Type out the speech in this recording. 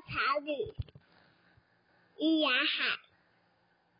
草里一呀海